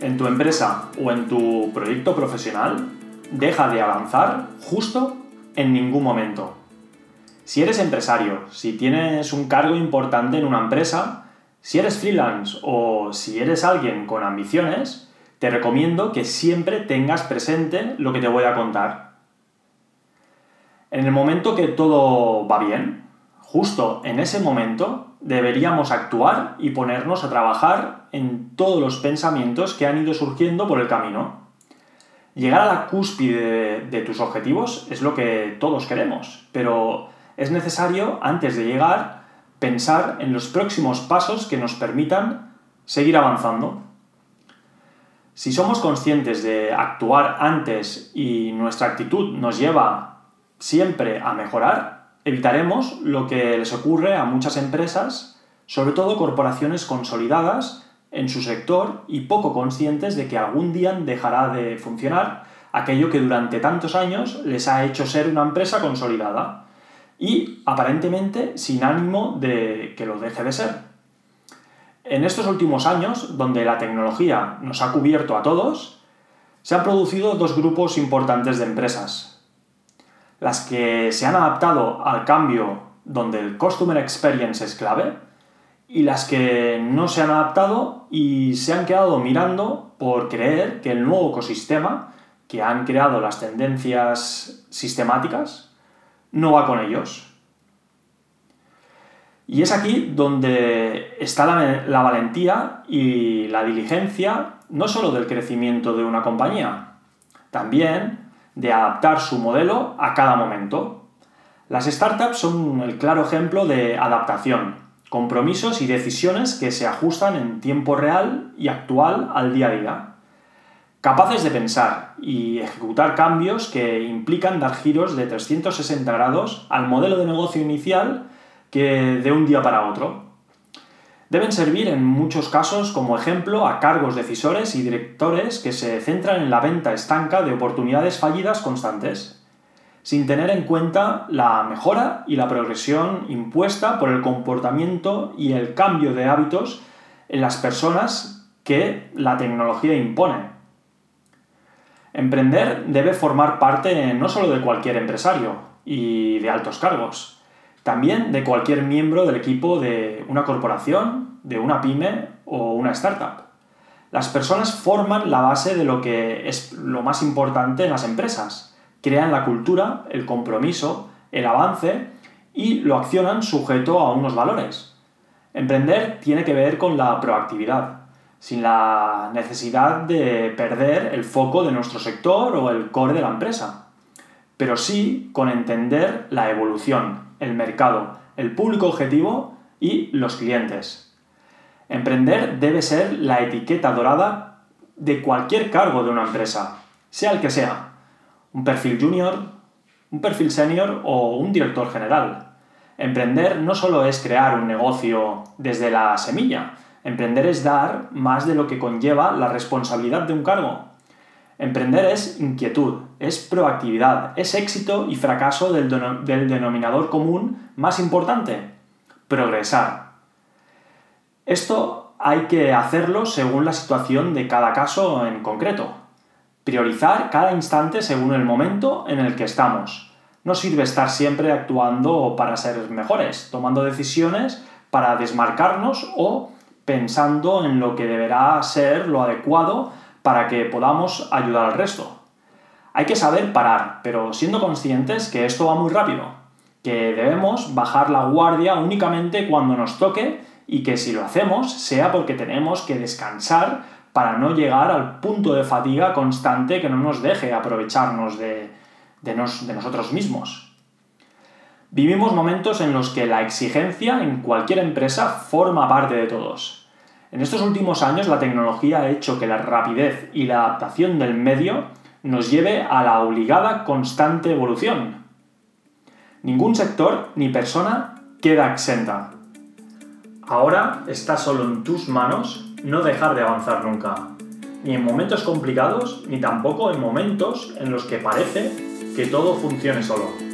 en tu empresa o en tu proyecto profesional deja de avanzar justo en ningún momento. Si eres empresario, si tienes un cargo importante en una empresa, si eres freelance o si eres alguien con ambiciones, te recomiendo que siempre tengas presente lo que te voy a contar. En el momento que todo va bien, justo en ese momento, deberíamos actuar y ponernos a trabajar en todos los pensamientos que han ido surgiendo por el camino. Llegar a la cúspide de, tus objetivos es lo que todos queremos, pero es necesario, antes de llegar, pensar en los próximos pasos que nos permitan seguir avanzando. Si somos conscientes de actuar antes y nuestra actitud nos lleva siempre a mejorar, evitaremos lo que les ocurre a muchas empresas, sobre todo corporaciones consolidadas en su sector y poco conscientes de que algún día dejará de funcionar aquello que durante tantos años les ha hecho ser una empresa consolidada y aparentemente sin ánimo de que lo deje de ser. En estos últimos años, donde la tecnología nos ha cubierto a todos, se han producido dos grupos importantes de empresas. Las que se han adaptado al cambio donde el Customer Experience es clave y las que no se han adaptado y se han quedado mirando por creer que el nuevo ecosistema que han creado las tendencias sistemáticas no va con ellos. Y es aquí donde está la, valentía y la diligencia no solo del crecimiento de una compañía, también de adaptar su modelo a cada momento. Las startups son el claro ejemplo de adaptación, compromisos y decisiones que se ajustan en tiempo real y actual al día a día. Capaces de pensar y ejecutar cambios que implican dar giros de 360 grados al modelo de negocio inicial que de un día para otro. Deben servir en muchos casos como ejemplo a cargos decisores y directores que se centran en la venta estanca de oportunidades fallidas constantes, sin tener en cuenta la mejora y la progresión impuesta por el comportamiento y el cambio de hábitos en las personas que la tecnología impone. Emprender debe formar parte no solo de cualquier empresario y de altos cargos, también de cualquier miembro del equipo de una corporación, de una pyme o una startup. Las personas forman la base de lo que es lo más importante en las empresas. Crean la cultura, el compromiso, el avance y lo accionan sujeto a unos valores. Emprender tiene que ver con la proactividad, sin la necesidad de perder el foco de nuestro sector o el core de la empresa, pero sí con entender la evolución, el mercado, el público objetivo y los clientes. Emprender debe ser la etiqueta dorada de cualquier cargo de una empresa, sea el que sea, un perfil junior, un perfil senior o un director general. Emprender no solo es crear un negocio desde la semilla, emprender es dar más de lo que conlleva la responsabilidad de un cargo. Emprender es inquietud, es proactividad, es éxito y fracaso del, denominador común más importante, progresar. Esto hay que hacerlo según la situación de cada caso en concreto. Priorizar cada instante según el momento en el que estamos. No sirve estar siempre actuando para ser mejores, tomando decisiones para desmarcarnos o pensando en lo que deberá ser lo adecuado para que podamos ayudar al resto. Hay que saber parar, pero siendo conscientes que esto va muy rápido, que debemos bajar la guardia únicamente cuando nos toque y que si lo hacemos sea porque tenemos que descansar para no llegar al punto de fatiga constante que no nos deje aprovecharnos de, de nosotros mismos. Vivimos momentos en los que la exigencia en cualquier empresa forma parte de todos en estos últimos años la tecnología ha hecho que la rapidez y la adaptación del medio nos lleve a la obligada constante evolución. Ningún sector ni persona queda exenta. Ahora está solo en tus manos no dejar de avanzar nunca, ni en momentos complicados, ni tampoco en momentos en los que parece que todo funcione solo.